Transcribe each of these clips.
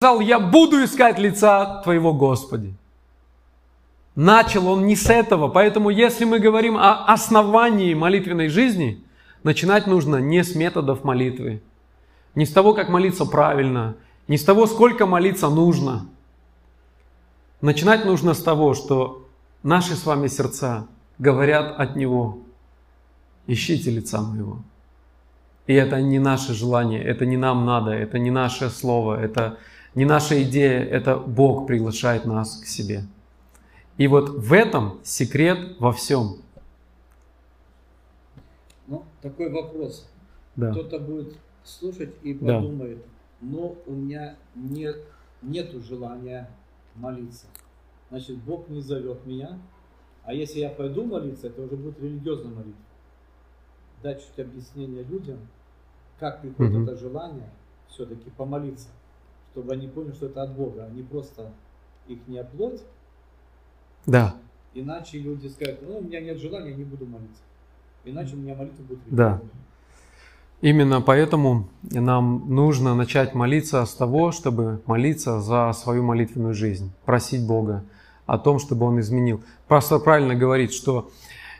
сказал, я буду искать лица Твоего, Господи. Начал он не с этого, поэтому если мы говорим о основании молитвенной жизни, начинать нужно не с методов молитвы, не с того, как молиться правильно, не с того, сколько молиться нужно. Начинать нужно с того, что наши с вами сердца говорят от Него. Ищите лица моего. И это не наше желание, это не нам надо, это не наше слово, это не наша идея, это Бог приглашает нас к себе. И вот в этом секрет во всем. Ну, такой вопрос. Да. Кто-то будет слушать и Да. подумает, но у меня нет, нету желания молиться. Значит, Бог не зовет меня, а если я пойду молиться, это уже будет религиозная молитва. Дать чуть объяснение людям, как приходит Мгм. это желание все-таки помолиться, чтобы они поняли, что это от Бога, а не просто их не плоть, Да, иначе люди скажут, ну, у меня нет желания, я не буду молиться. Иначе у меня молитва будет Да. религиозной. именно поэтому нам нужно начать молиться с того, чтобы молиться за свою молитвенную жизнь, просить Бога о том, чтобы Он изменил. Пастор правильно говорит, что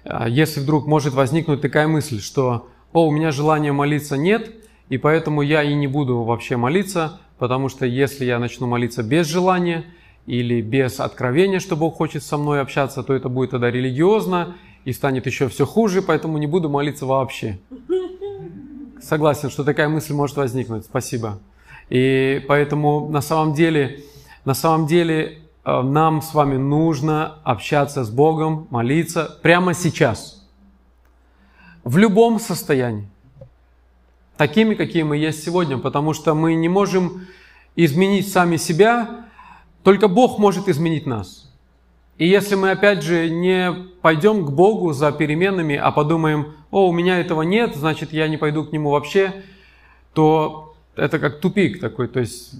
а, если вдруг может возникнуть такая мысль, что «О, у меня желания молиться нет, и поэтому я и не буду вообще молиться, потому что если я начну молиться без желания или без откровения, что Бог хочет со мной общаться, то это будет тогда религиозно и станет еще все хуже, поэтому не буду молиться вообще». Согласен, что такая мысль может возникнуть. Спасибо. И поэтому на самом деле, на самом деле э, нам с вами нужно общаться с Богом, молиться прямо сейчас. В любом состоянии. Такими, какие мы есть сегодня. Потому что мы не можем изменить сами себя, только Бог может изменить нас. И если мы, опять же, не пойдем к Богу за переменами, а подумаем, о, у меня этого нет, значит, я не пойду к Нему вообще, то это как тупик такой. То есть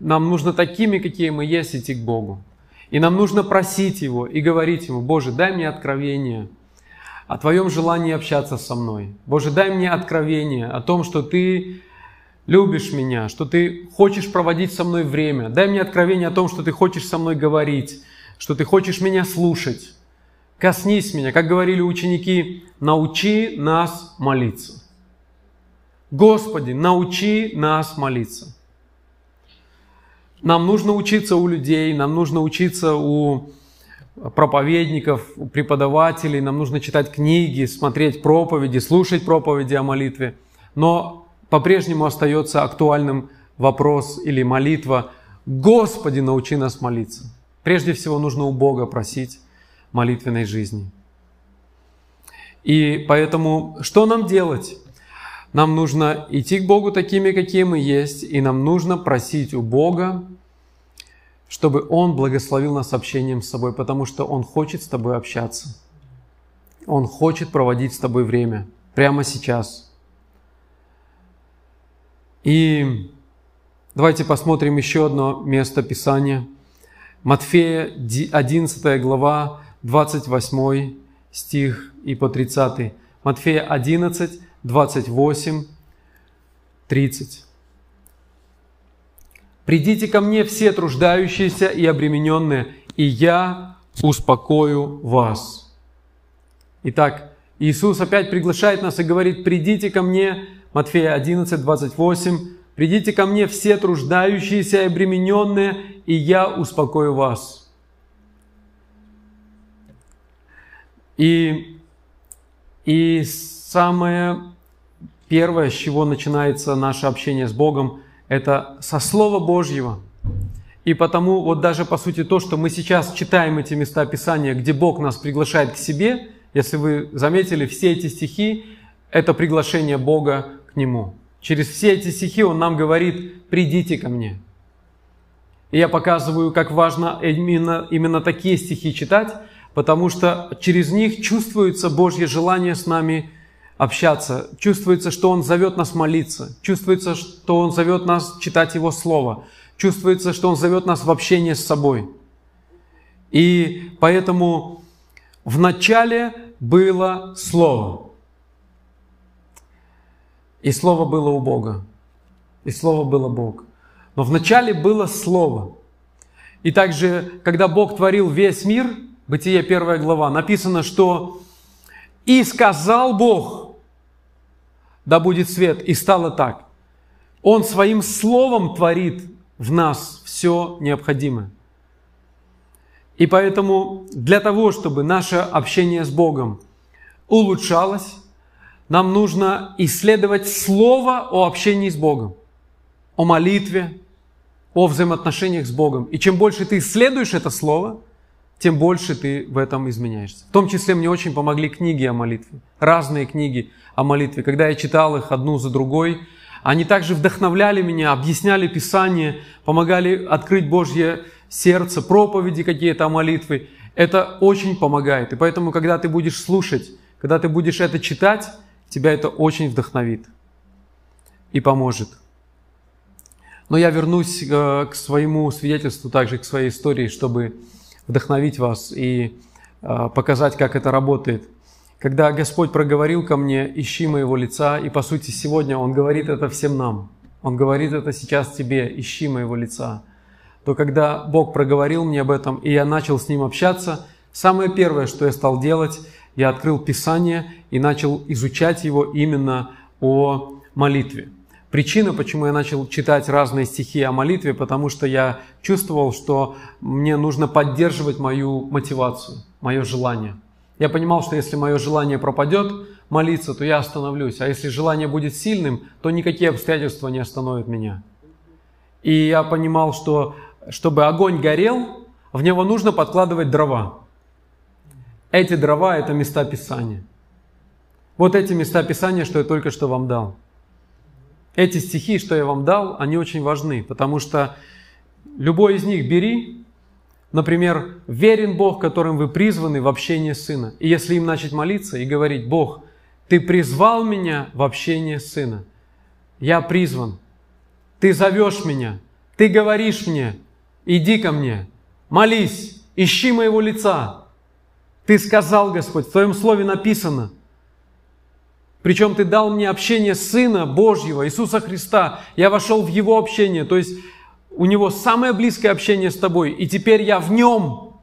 нам нужно такими, какие мы есть, идти к Богу. И нам нужно просить Его и говорить Ему, Боже, дай мне откровение о Твоем желании общаться со мной. Боже, дай мне откровение о том, что Ты любишь меня, что Ты хочешь проводить со мной время. Дай мне откровение о том, что Ты хочешь со мной говорить, что Ты хочешь меня слушать. Коснись меня, как говорили ученики, научи нас молиться. Господи, научи нас молиться. Нам нужно учиться у людей, нам нужно учиться у проповедников, преподавателей, нам нужно читать книги, смотреть проповеди, слушать проповеди о молитве. Но по-прежнему остается актуальным вопрос или молитва «Господи, научи нас молиться». Прежде всего нужно у Бога просить молитвенной жизни. И поэтому что нам делать? Нам нужно идти к Богу такими, какие мы есть, и нам нужно просить у Бога, чтобы Он благословил нас общением с собой, потому что Он хочет с тобой общаться. Он хочет проводить с тобой время прямо сейчас. И давайте посмотрим еще одно место Писания. Матфея 11 глава, 28 стих и по 30. Матфея 11, 28, 30. «Придите ко мне все труждающиеся и обремененные, и я успокою вас». Итак, Иисус опять приглашает нас и говорит, «Придите ко мне», Матфея 11, 28, «Придите ко мне все труждающиеся и обремененные, и я успокою вас». И, и самое первое, с чего начинается наше общение с Богом, это со Слова Божьего. И потому вот даже по сути то, что мы сейчас читаем эти места Писания, где Бог нас приглашает к себе, если вы заметили, все эти стихи – это приглашение Бога к Нему. Через все эти стихи Он нам говорит «придите ко мне». И я показываю, как важно именно, именно такие стихи читать, потому что через них чувствуется Божье желание с нами общаться, чувствуется, что Он зовет нас молиться, чувствуется, что Он зовет нас читать Его Слово, чувствуется, что Он зовет нас в общение с собой. И поэтому в начале было Слово. И Слово было у Бога. И Слово было Бог. Но вначале было Слово. И также, когда Бог творил весь мир, Бытие первая глава, написано, что «И сказал Бог, да будет свет, и стало так». Он своим словом творит в нас все необходимое. И поэтому для того, чтобы наше общение с Богом улучшалось, нам нужно исследовать Слово о общении с Богом, о молитве, о взаимоотношениях с Богом. И чем больше ты исследуешь это Слово, тем больше ты в этом изменяешься. В том числе мне очень помогли книги о молитве, разные книги о молитве. Когда я читал их одну за другой, они также вдохновляли меня, объясняли Писание, помогали открыть Божье сердце, проповеди какие-то о молитве. Это очень помогает. И поэтому, когда ты будешь слушать, когда ты будешь это читать, тебя это очень вдохновит и поможет. Но я вернусь э, к своему свидетельству, также к своей истории, чтобы вдохновить вас и э, показать, как это работает. Когда Господь проговорил ко мне, ищи моего лица, и по сути сегодня Он говорит это всем нам. Он говорит это сейчас тебе, ищи моего лица. То когда Бог проговорил мне об этом, и я начал с Ним общаться, самое первое, что я стал делать, я открыл Писание и начал изучать его именно о молитве. Причина, почему я начал читать разные стихи о молитве, потому что я чувствовал, что мне нужно поддерживать мою мотивацию, мое желание. Я понимал, что если мое желание пропадет молиться, то я остановлюсь. А если желание будет сильным, то никакие обстоятельства не остановят меня. И я понимал, что чтобы огонь горел, в него нужно подкладывать дрова. Эти дрова – это места Писания. Вот эти места Писания, что я только что вам дал – эти стихи, что я вам дал, они очень важны, потому что любой из них бери, например, верен Бог, которым вы призваны в общение Сына. И если им начать молиться и говорить, Бог, Ты призвал меня в общение Сына, я призван, Ты зовешь меня, Ты говоришь мне, иди ко мне, молись, ищи моего лица. Ты сказал, Господь, в Твоем Слове написано – причем ты дал мне общение Сына Божьего, Иисуса Христа. Я вошел в Его общение, то есть у Него самое близкое общение с тобой, и теперь я в Нем.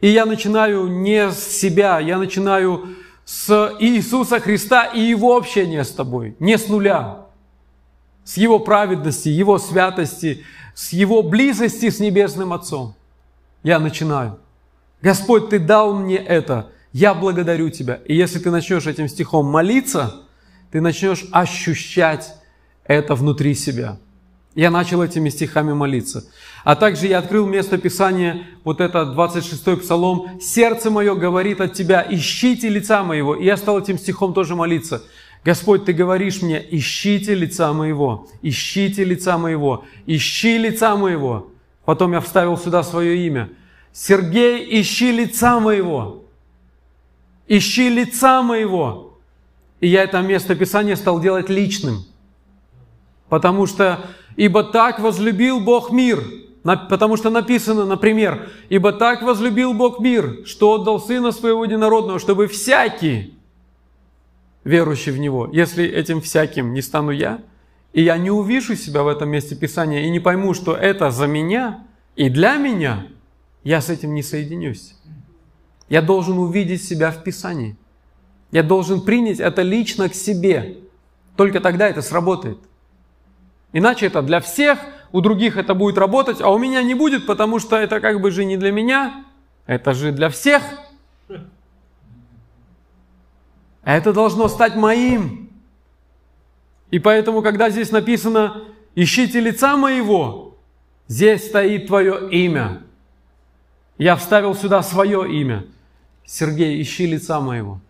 И я начинаю не с себя, я начинаю с Иисуса Христа и Его общения с тобой, не с нуля, с Его праведности, Его святости, с Его близости с Небесным Отцом. Я начинаю. Господь, Ты дал мне это – я благодарю Тебя. И если ты начнешь этим стихом молиться, ты начнешь ощущать это внутри себя. Я начал этими стихами молиться. А также я открыл место Писания, вот это 26-й Псалом. «Сердце мое говорит от Тебя, ищите лица моего». И я стал этим стихом тоже молиться. Господь, Ты говоришь мне, ищите лица моего, ищите лица моего, ищи лица моего. Потом я вставил сюда свое имя. Сергей, ищи лица моего ищи лица моего. И я это место Писания стал делать личным. Потому что, ибо так возлюбил Бог мир, потому что написано, например, ибо так возлюбил Бог мир, что отдал Сына Своего Единородного, чтобы всякий, верующий в Него, если этим всяким не стану я, и я не увижу себя в этом месте Писания и не пойму, что это за меня и для меня, я с этим не соединюсь. Я должен увидеть себя в Писании. Я должен принять это лично к себе. Только тогда это сработает. Иначе это для всех, у других это будет работать, а у меня не будет, потому что это как бы же не для меня, это же для всех. Это должно стать моим. И поэтому, когда здесь написано «Ищите лица моего», здесь стоит твое имя. Я вставил сюда свое имя – Сергей, ищи лица моего.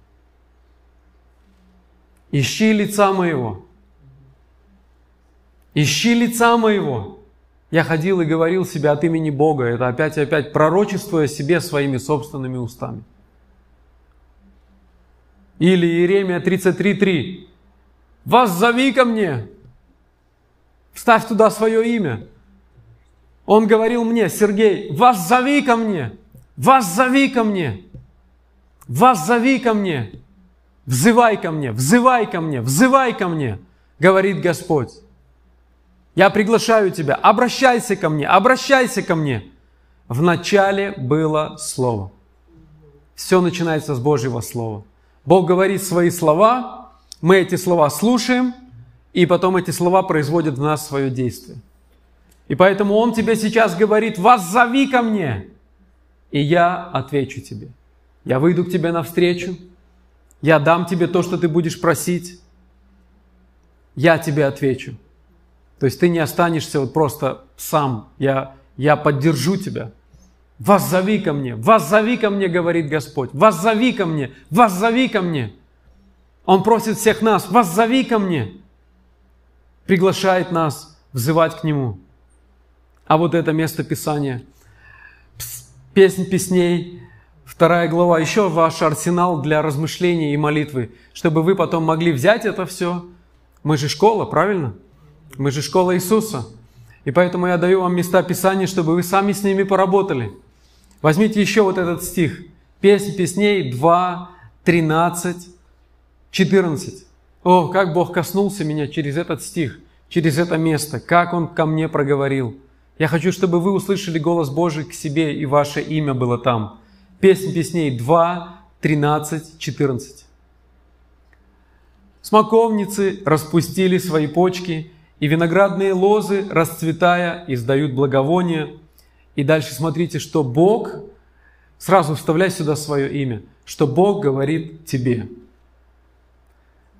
Ищи лица моего. Ищи лица моего. Я ходил и говорил себе от имени Бога. Это опять и опять пророчествуя себе своими собственными устами. Или Иеремия 33.3. Вас зови ко мне. Вставь туда свое имя. Он говорил мне, Сергей, вас зови ко мне. Вас зови ко мне. «Воззови ко мне, взывай ко мне, взывай ко мне, взывай ко мне», говорит Господь. Я приглашаю тебя, обращайся ко мне, обращайся ко мне. В начале было Слово. Все начинается с Божьего Слова. Бог говорит свои слова, мы эти слова слушаем, и потом эти слова производят в нас свое действие. И поэтому Он тебе сейчас говорит, воззови ко мне, и я отвечу тебе. Я выйду к тебе навстречу, я дам тебе то, что ты будешь просить, я тебе отвечу. То есть ты не останешься вот просто сам, я, я поддержу тебя. Воззови ко мне, воззови ко мне, говорит Господь, воззови ко мне, воззови ко мне. Он просит всех нас, воззови ко мне. Приглашает нас взывать к Нему. А вот это место Писания, песнь песней, вторая глава, еще ваш арсенал для размышления и молитвы, чтобы вы потом могли взять это все. Мы же школа, правильно? Мы же школа Иисуса. И поэтому я даю вам места Писания, чтобы вы сами с ними поработали. Возьмите еще вот этот стих. Песнь песней 2, 13, 14. О, как Бог коснулся меня через этот стих, через это место, как Он ко мне проговорил – я хочу, чтобы вы услышали голос Божий к себе, и ваше имя было там. Песнь песней 2, 13, 14. Смоковницы распустили свои почки, и виноградные лозы, расцветая, издают благовоние. И дальше смотрите, что Бог, сразу вставляй сюда свое имя, что Бог говорит тебе.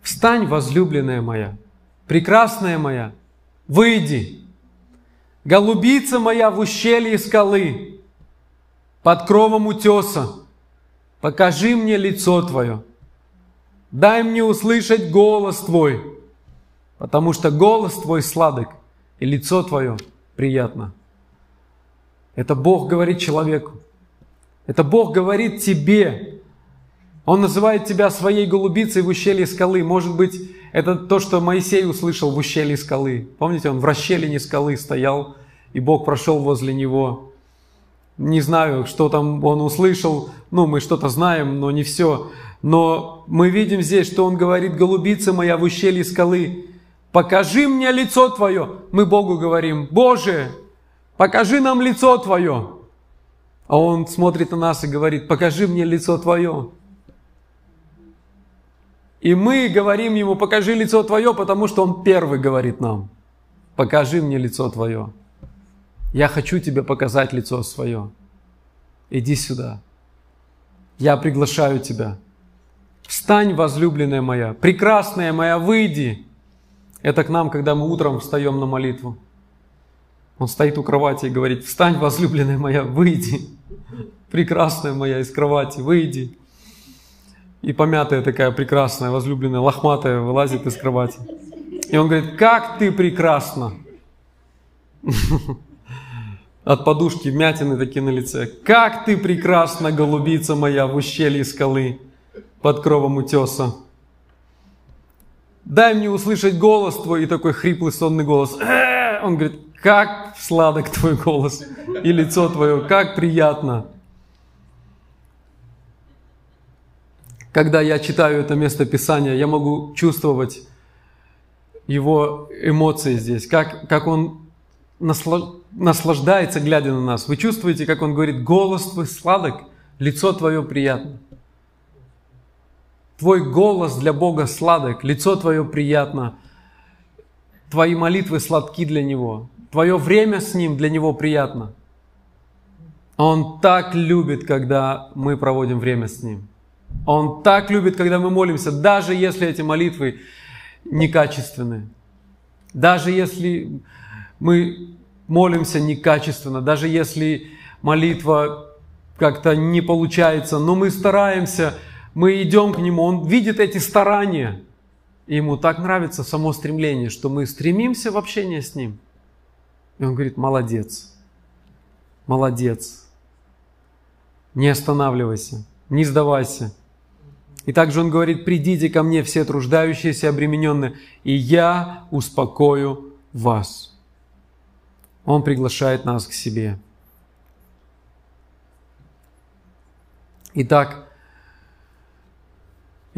«Встань, возлюбленная моя, прекрасная моя, выйди, Голубица моя в ущелье скалы, под кровом утеса, покажи мне лицо Твое. Дай мне услышать голос Твой, потому что голос Твой сладок, и лицо Твое приятно. Это Бог говорит человеку. Это Бог говорит тебе. Он называет тебя своей голубицей в ущелье скалы. Может быть, это то, что Моисей услышал в ущелье скалы. Помните, он в расщелине скалы стоял, и Бог прошел возле него. Не знаю, что там он услышал, ну, мы что-то знаем, но не все. Но мы видим здесь, что он говорит, голубица моя в ущелье скалы, покажи мне лицо Твое. Мы Богу говорим, Боже, покажи нам лицо Твое. А он смотрит на нас и говорит, покажи мне лицо Твое. И мы говорим ему, покажи лицо Твое, потому что он первый говорит нам, покажи мне лицо Твое. Я хочу тебе показать лицо свое. Иди сюда. Я приглашаю тебя. Встань, возлюбленная моя, прекрасная моя, выйди. Это к нам, когда мы утром встаем на молитву. Он стоит у кровати и говорит, встань, возлюбленная моя, выйди. Прекрасная моя из кровати, выйди. И помятая такая прекрасная, возлюбленная, лохматая вылазит из кровати. И он говорит, как ты прекрасна. от подушки вмятины такие на лице. Как ты прекрасна, голубица моя, в ущелье скалы, под кровом утеса. Дай мне услышать голос твой, и такой хриплый сонный голос. Он говорит, как сладок твой голос, и лицо твое, как приятно. Когда я читаю это место Писания, я могу чувствовать его эмоции здесь, как, как он наслаждается, глядя на нас. Вы чувствуете, как Он говорит, голос твой сладок, лицо твое приятно. Твой голос для Бога сладок, лицо твое приятно. Твои молитвы сладки для Него. Твое время с Ним для Него приятно. Он так любит, когда мы проводим время с Ним. Он так любит, когда мы молимся, даже если эти молитвы некачественные. Даже если мы молимся некачественно, даже если молитва как-то не получается, но мы стараемся, мы идем к Нему, Он видит эти старания, и Ему так нравится само стремление, что мы стремимся в общение с Ним. И Он говорит, молодец, молодец, не останавливайся, не сдавайся. И также Он говорит, придите ко мне все труждающиеся и обремененные, и я успокою вас. Он приглашает нас к себе. Итак,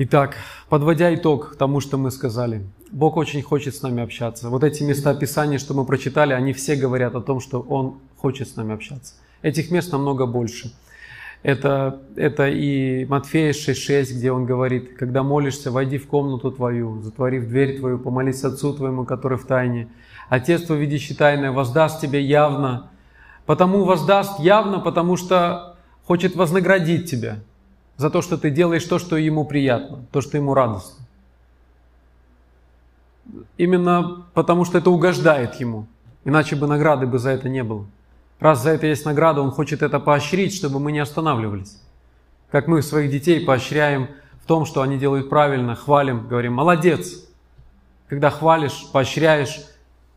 итак, подводя итог тому, что мы сказали, Бог очень хочет с нами общаться. Вот эти места Писания, что мы прочитали, они все говорят о том, что Он хочет с нами общаться. Этих мест намного больше. Это, это и Матфея 6.6, где он говорит, когда молишься, войди в комнату твою, затворив дверь твою, помолись Отцу твоему, который в тайне. Отец твой, видящий тайное, воздаст тебе явно. Потому воздаст явно, потому что хочет вознаградить тебя за то, что ты делаешь то, что ему приятно, то, что ему радостно. Именно потому, что это угождает ему. Иначе бы награды бы за это не было. Раз за это есть награда, Он хочет это поощрить, чтобы мы не останавливались. Как мы своих детей поощряем в том, что они делают правильно, хвалим, говорим «молодец». Когда хвалишь, поощряешь,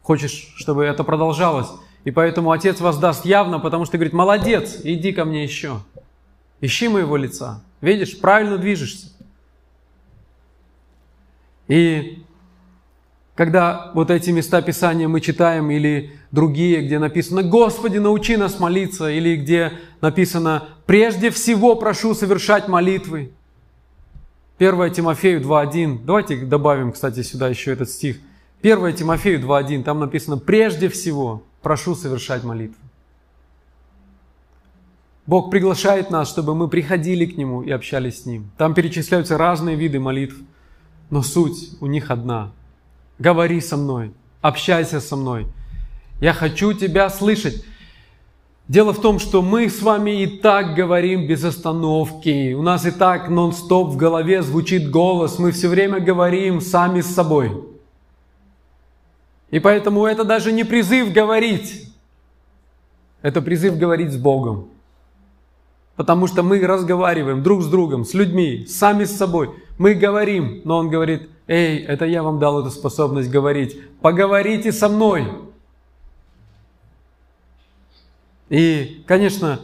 хочешь, чтобы это продолжалось. И поэтому Отец воздаст явно, потому что говорит «молодец, иди ко мне еще». Ищи моего лица. Видишь, правильно движешься. И когда вот эти места Писания мы читаем, или другие, где написано «Господи, научи нас молиться», или где написано «Прежде всего прошу совершать молитвы». 1 Тимофею 2.1. Давайте добавим, кстати, сюда еще этот стих. 1 Тимофею 2.1. Там написано «Прежде всего прошу совершать молитвы». Бог приглашает нас, чтобы мы приходили к Нему и общались с Ним. Там перечисляются разные виды молитв, но суть у них одна – говори со мной, общайся со мной. Я хочу тебя слышать. Дело в том, что мы с вами и так говорим без остановки. У нас и так нон-стоп в голове звучит голос. Мы все время говорим сами с собой. И поэтому это даже не призыв говорить. Это призыв говорить с Богом. Потому что мы разговариваем друг с другом, с людьми, сами с собой. Мы говорим, но Он говорит, Эй, это я вам дал эту способность говорить. Поговорите со мной. И, конечно,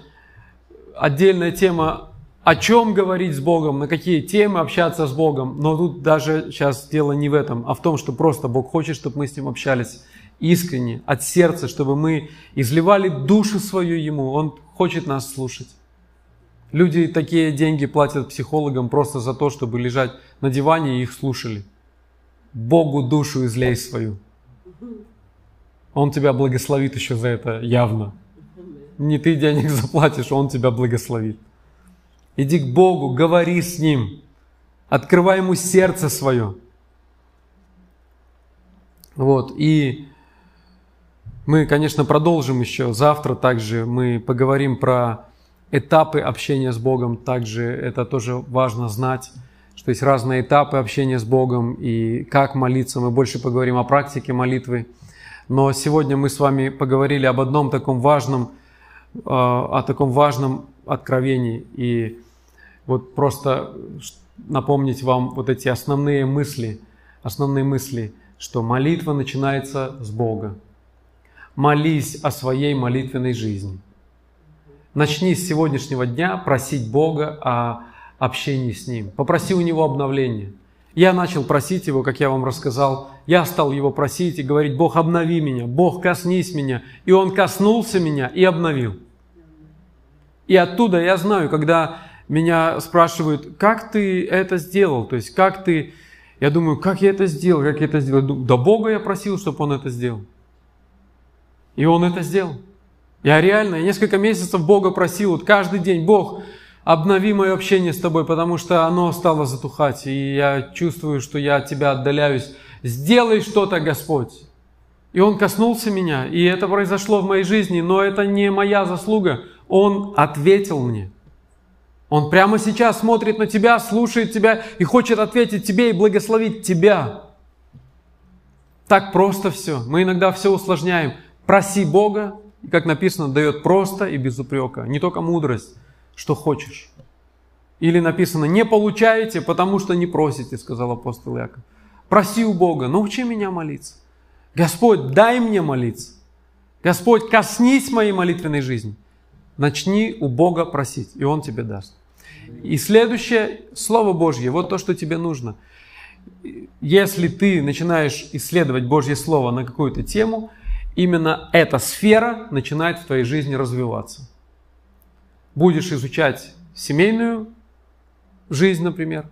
отдельная тема, о чем говорить с Богом, на какие темы общаться с Богом. Но тут даже сейчас дело не в этом, а в том, что просто Бог хочет, чтобы мы с Ним общались искренне, от сердца, чтобы мы изливали душу свою Ему. Он хочет нас слушать. Люди такие деньги платят психологам просто за то, чтобы лежать на диване и их слушали. Богу душу излей свою. Он тебя благословит еще за это явно. Не ты денег заплатишь, Он тебя благословит. Иди к Богу, говори с Ним, открывай Ему сердце свое. Вот, и мы, конечно, продолжим еще завтра также. Мы поговорим про этапы общения с Богом. Также это тоже важно знать что есть разные этапы общения с Богом и как молиться. Мы больше поговорим о практике молитвы. Но сегодня мы с вами поговорили об одном таком важном, э, о таком важном откровении. И вот просто напомнить вам вот эти основные мысли, основные мысли, что молитва начинается с Бога. Молись о своей молитвенной жизни. Начни с сегодняшнего дня просить Бога о общении с Ним. Попроси у Него обновления. Я начал просить Его, как я вам рассказал. Я стал Его просить и говорить, Бог, обнови меня, Бог, коснись меня. И Он коснулся меня и обновил. И оттуда я знаю, когда меня спрашивают, как ты это сделал, то есть как ты, я думаю, как я это сделал, как я это сделал. До Бога я просил, чтобы Он это сделал. И Он это сделал. Я реально, я несколько месяцев Бога просил, вот каждый день, Бог, обнови мое общение с тобой, потому что оно стало затухать, и я чувствую, что я от тебя отдаляюсь. Сделай что-то, Господь. И Он коснулся меня, и это произошло в моей жизни, но это не моя заслуга. Он ответил мне. Он прямо сейчас смотрит на тебя, слушает тебя и хочет ответить тебе и благословить тебя. Так просто все. Мы иногда все усложняем. Проси Бога, и, как написано, дает просто и без упрека. Не только мудрость, что хочешь. Или написано, не получаете, потому что не просите, сказал апостол Яков. Проси у Бога, научи меня молиться. Господь, дай мне молиться. Господь, коснись моей молитвенной жизни. Начни у Бога просить, и Он тебе даст. И следующее, Слово Божье, вот то, что тебе нужно. Если ты начинаешь исследовать Божье Слово на какую-то тему, именно эта сфера начинает в твоей жизни развиваться будешь изучать семейную жизнь, например,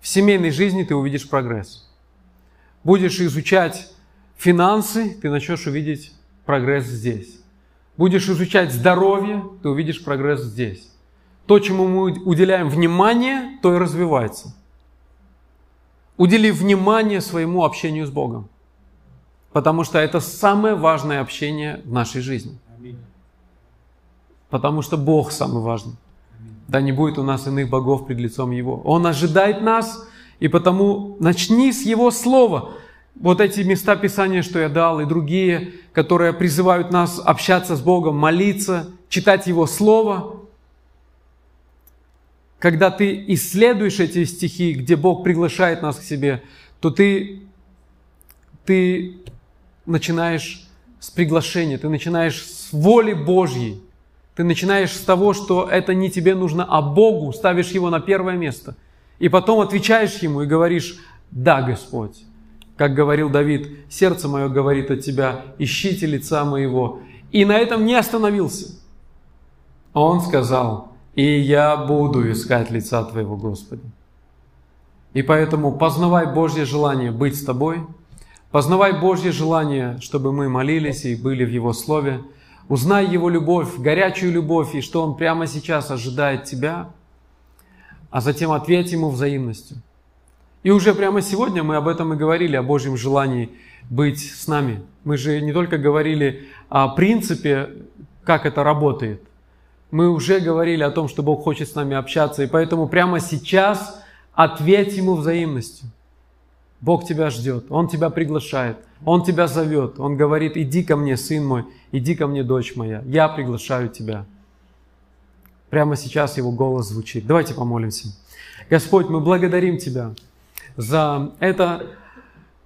в семейной жизни ты увидишь прогресс. Будешь изучать финансы, ты начнешь увидеть прогресс здесь. Будешь изучать здоровье, ты увидишь прогресс здесь. То, чему мы уделяем внимание, то и развивается. Удели внимание своему общению с Богом. Потому что это самое важное общение в нашей жизни. Потому что Бог самый важный. Да не будет у нас иных богов пред лицом Его. Он ожидает нас, и потому начни с Его Слова. Вот эти места Писания, что я дал, и другие, которые призывают нас общаться с Богом, молиться, читать Его Слово. Когда ты исследуешь эти стихи, где Бог приглашает нас к себе, то ты, ты начинаешь с приглашения, ты начинаешь с воли Божьей. Ты начинаешь с того, что это не тебе нужно, а Богу, ставишь Его на первое место. И потом отвечаешь Ему и говоришь, да, Господь. Как говорил Давид, сердце мое говорит от Тебя, ищите лица моего. И на этом не остановился. Он сказал, и я буду искать лица Твоего, Господи. И поэтому познавай Божье желание быть с Тобой – Познавай Божье желание, чтобы мы молились и были в Его Слове. Узнай Его любовь, горячую любовь, и что Он прямо сейчас ожидает тебя, а затем ответь Ему взаимностью. И уже прямо сегодня мы об этом и говорили, о Божьем желании быть с нами. Мы же не только говорили о принципе, как это работает. Мы уже говорили о том, что Бог хочет с нами общаться, и поэтому прямо сейчас ответь Ему взаимностью – Бог тебя ждет, Он тебя приглашает, Он тебя зовет, Он говорит, иди ко мне, сын мой, иди ко мне, дочь моя, я приглашаю тебя. Прямо сейчас Его голос звучит. Давайте помолимся. Господь, мы благодарим Тебя за это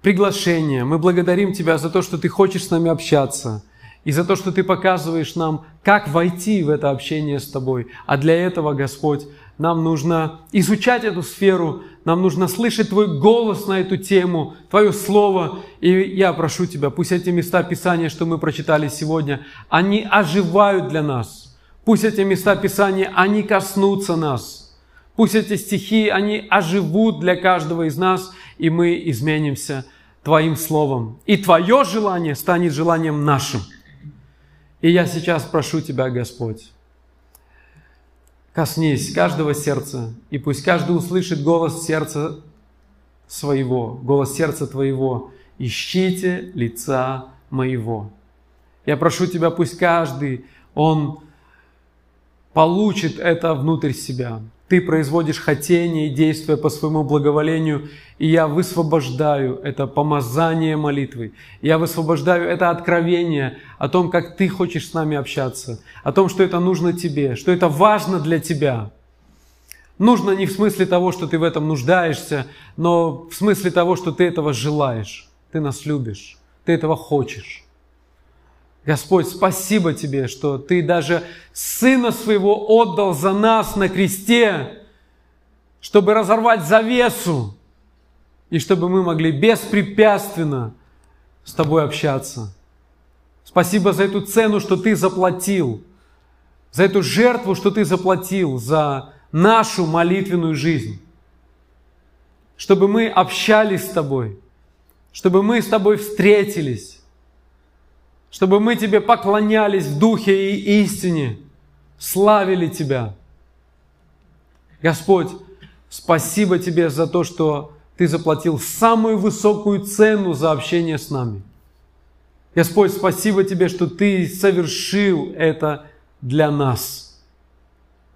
приглашение. Мы благодарим Тебя за то, что Ты хочешь с нами общаться и за то, что Ты показываешь нам, как войти в это общение с Тобой. А для этого, Господь, нам нужно изучать эту сферу, нам нужно слышать Твой голос на эту тему, Твое Слово. И я прошу Тебя, пусть эти места Писания, что мы прочитали сегодня, они оживают для нас. Пусть эти места Писания, они коснутся нас. Пусть эти стихи, они оживут для каждого из нас, и мы изменимся Твоим Словом. И Твое желание станет желанием нашим. И я сейчас прошу Тебя, Господь, коснись каждого сердца, и пусть каждый услышит голос сердца своего, голос сердца твоего. Ищите лица моего. Я прошу тебя, пусть каждый, он получит это внутрь себя. Ты производишь хотение и действия по своему благоволению, и я высвобождаю это помазание молитвы. Я высвобождаю это откровение о том, как ты хочешь с нами общаться, о том, что это нужно тебе, что это важно для тебя. Нужно не в смысле того, что ты в этом нуждаешься, но в смысле того, что ты этого желаешь, ты нас любишь, ты этого хочешь. Господь, спасибо Тебе, что Ты даже Сына Своего отдал за нас на кресте, чтобы разорвать завесу, и чтобы мы могли беспрепятственно с Тобой общаться. Спасибо за эту цену, что Ты заплатил, за эту жертву, что Ты заплатил, за нашу молитвенную жизнь, чтобы мы общались с Тобой, чтобы мы с Тобой встретились, чтобы мы Тебе поклонялись в духе и истине, славили Тебя. Господь, спасибо Тебе за то, что Ты заплатил самую высокую цену за общение с нами. Господь, спасибо Тебе, что Ты совершил это для нас.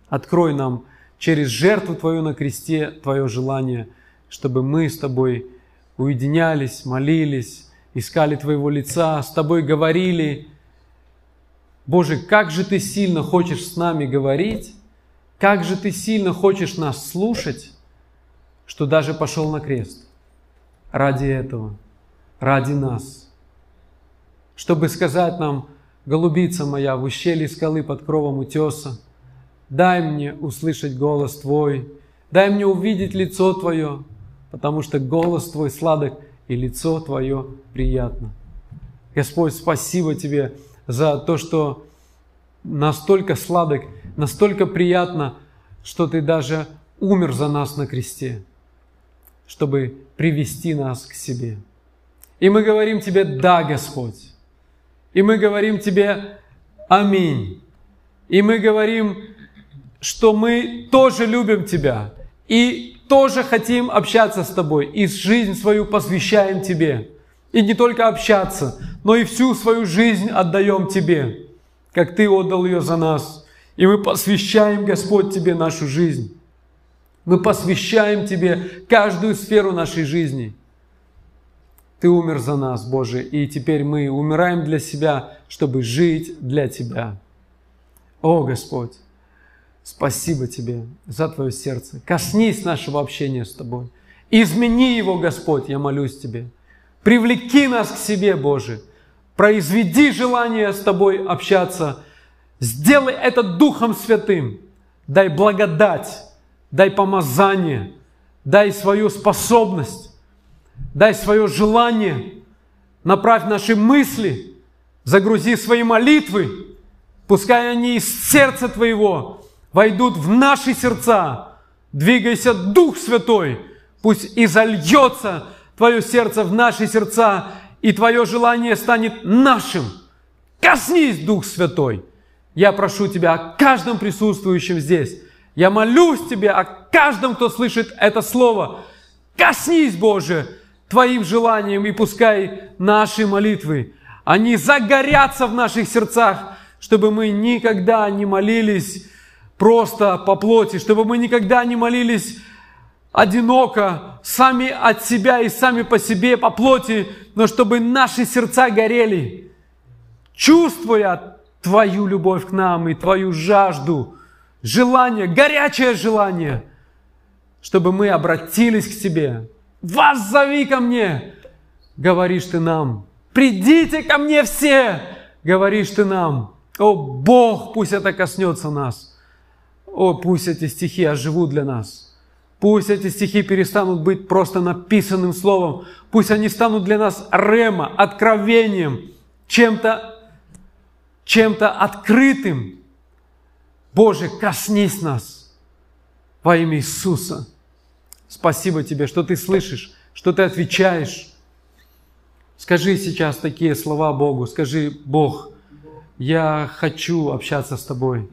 Открой нам через жертву Твою на кресте Твое желание, чтобы мы с Тобой уединялись, молились, искали Твоего лица, с Тобой говорили. Боже, как же Ты сильно хочешь с нами говорить, как же Ты сильно хочешь нас слушать, что даже пошел на крест ради этого, ради нас, чтобы сказать нам, голубица моя в ущелье скалы под кровом утеса, дай мне услышать голос Твой, дай мне увидеть лицо Твое, потому что голос Твой сладок – и лицо Твое приятно. Господь, спасибо Тебе за то, что настолько сладок, настолько приятно, что Ты даже умер за нас на кресте, чтобы привести нас к себе. И мы говорим Тебе «Да, Господь». И мы говорим Тебе «Аминь». И мы говорим, что мы тоже любим Тебя и тоже хотим общаться с Тобой, и жизнь свою посвящаем Тебе. И не только общаться, но и всю свою жизнь отдаем Тебе, как Ты отдал ее за нас. И мы посвящаем, Господь, Тебе нашу жизнь. Мы посвящаем Тебе каждую сферу нашей жизни. Ты умер за нас, Боже, и теперь мы умираем для себя, чтобы жить для Тебя. О, Господь, спасибо Тебе за Твое сердце. Коснись нашего общения с Тобой. Измени его, Господь, я молюсь Тебе. Привлеки нас к себе, Боже. Произведи желание с Тобой общаться. Сделай это Духом Святым. Дай благодать, дай помазание, дай свою способность, дай свое желание. Направь наши мысли, загрузи свои молитвы, Пускай они из сердца Твоего войдут в наши сердца. Двигайся, Дух Святой. Пусть изольется Твое сердце в наши сердца, и Твое желание станет нашим. Коснись, Дух Святой. Я прошу Тебя о каждом присутствующем здесь. Я молюсь Тебе о каждом, кто слышит это слово. Коснись, Боже, Твоим желанием, и пускай наши молитвы, они загорятся в наших сердцах, чтобы мы никогда не молились просто по плоти, чтобы мы никогда не молились одиноко, сами от себя и сами по себе, по плоти, но чтобы наши сердца горели, чувствуя Твою любовь к нам и Твою жажду, желание, горячее желание, чтобы мы обратились к Тебе. Вас ко мне, говоришь Ты нам. Придите ко мне все, говоришь Ты нам. О, Бог, пусть это коснется нас. О, пусть эти стихи оживут для нас. Пусть эти стихи перестанут быть просто написанным словом. Пусть они станут для нас рема, откровением, чем-то чем-то открытым. Боже, коснись нас во имя Иисуса. Спасибо Тебе, что Ты слышишь, что Ты отвечаешь. Скажи сейчас такие слова Богу. Скажи, Бог, я хочу общаться с тобой.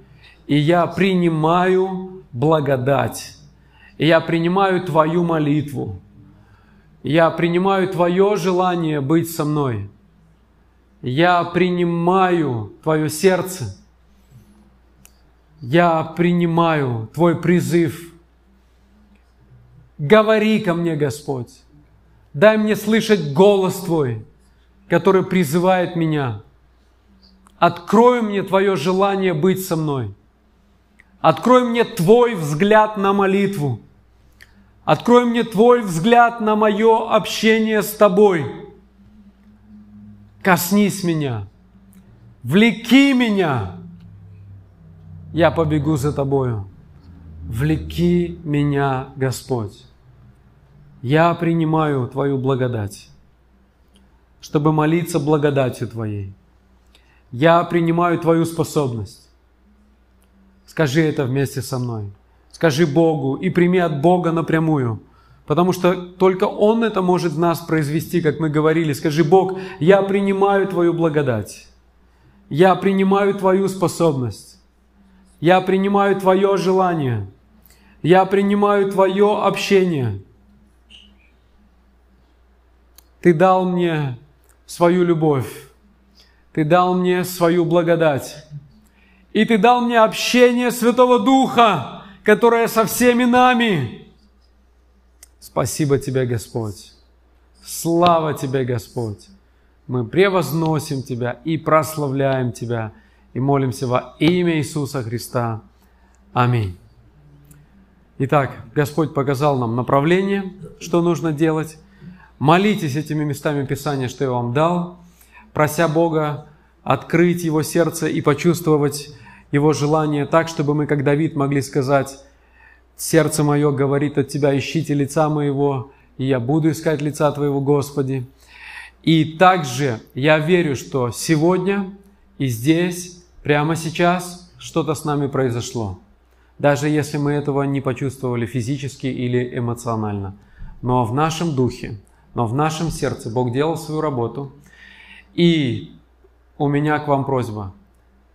И я принимаю благодать. И я принимаю твою молитву. Я принимаю твое желание быть со мной. Я принимаю твое сердце. Я принимаю твой призыв. Говори ко мне, Господь. Дай мне слышать голос Твой, который призывает меня – Открой мне Твое желание быть со мной. Открой мне Твой взгляд на молитву. Открой мне Твой взгляд на мое общение с Тобой. Коснись меня. Влеки меня. Я побегу за Тобою. Влеки меня, Господь. Я принимаю Твою благодать, чтобы молиться благодатью Твоей. Я принимаю твою способность. Скажи это вместе со мной. Скажи Богу и прими от Бога напрямую. Потому что только Он это может в нас произвести, как мы говорили. Скажи, Бог, я принимаю Твою благодать. Я принимаю Твою способность. Я принимаю Твое желание. Я принимаю Твое общение. Ты дал мне свою любовь. Ты дал мне свою благодать. И Ты дал мне общение Святого Духа, которое со всеми нами. Спасибо Тебе, Господь. Слава Тебе, Господь. Мы превозносим Тебя и прославляем Тебя и молимся во имя Иисуса Христа. Аминь. Итак, Господь показал нам направление, что нужно делать. Молитесь этими местами Писания, что я вам дал прося Бога открыть его сердце и почувствовать его желание так, чтобы мы, как Давид, могли сказать, «Сердце мое говорит от Тебя, ищите лица моего, и я буду искать лица Твоего, Господи». И также я верю, что сегодня и здесь, прямо сейчас, что-то с нами произошло. Даже если мы этого не почувствовали физически или эмоционально. Но в нашем духе, Но в нашем сердце Бог делал свою работу. И у меня к вам просьба.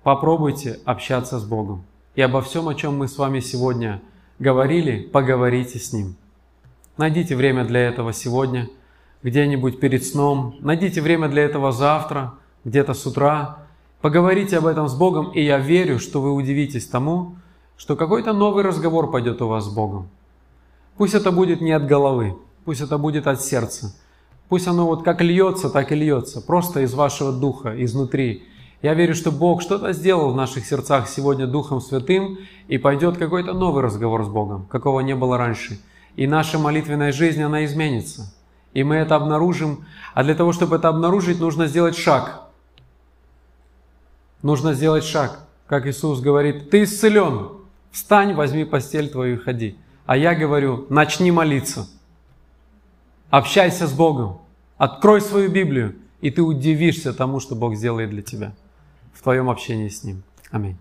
Попробуйте общаться с Богом. И обо всем, о чем мы с вами сегодня говорили, поговорите с Ним. Найдите время для этого сегодня, где-нибудь перед сном. Найдите время для этого завтра, где-то с утра. Поговорите об этом с Богом, и я верю, что вы удивитесь тому, что какой-то новый разговор пойдет у вас с Богом. Пусть это будет не от головы, пусть это будет от сердца. Пусть оно вот как льется, так и льется, просто из вашего духа, изнутри. Я верю, что Бог что-то сделал в наших сердцах сегодня Духом Святым, и пойдет какой-то новый разговор с Богом, какого не было раньше. И наша молитвенная жизнь, она изменится. И мы это обнаружим. А для того, чтобы это обнаружить, нужно сделать шаг. Нужно сделать шаг. Как Иисус говорит, ты исцелен, встань, возьми постель твою и ходи. А я говорю, начни молиться. Общайся с Богом. Открой свою Библию, и ты удивишься тому, что Бог сделает для тебя в твоем общении с Ним. Аминь.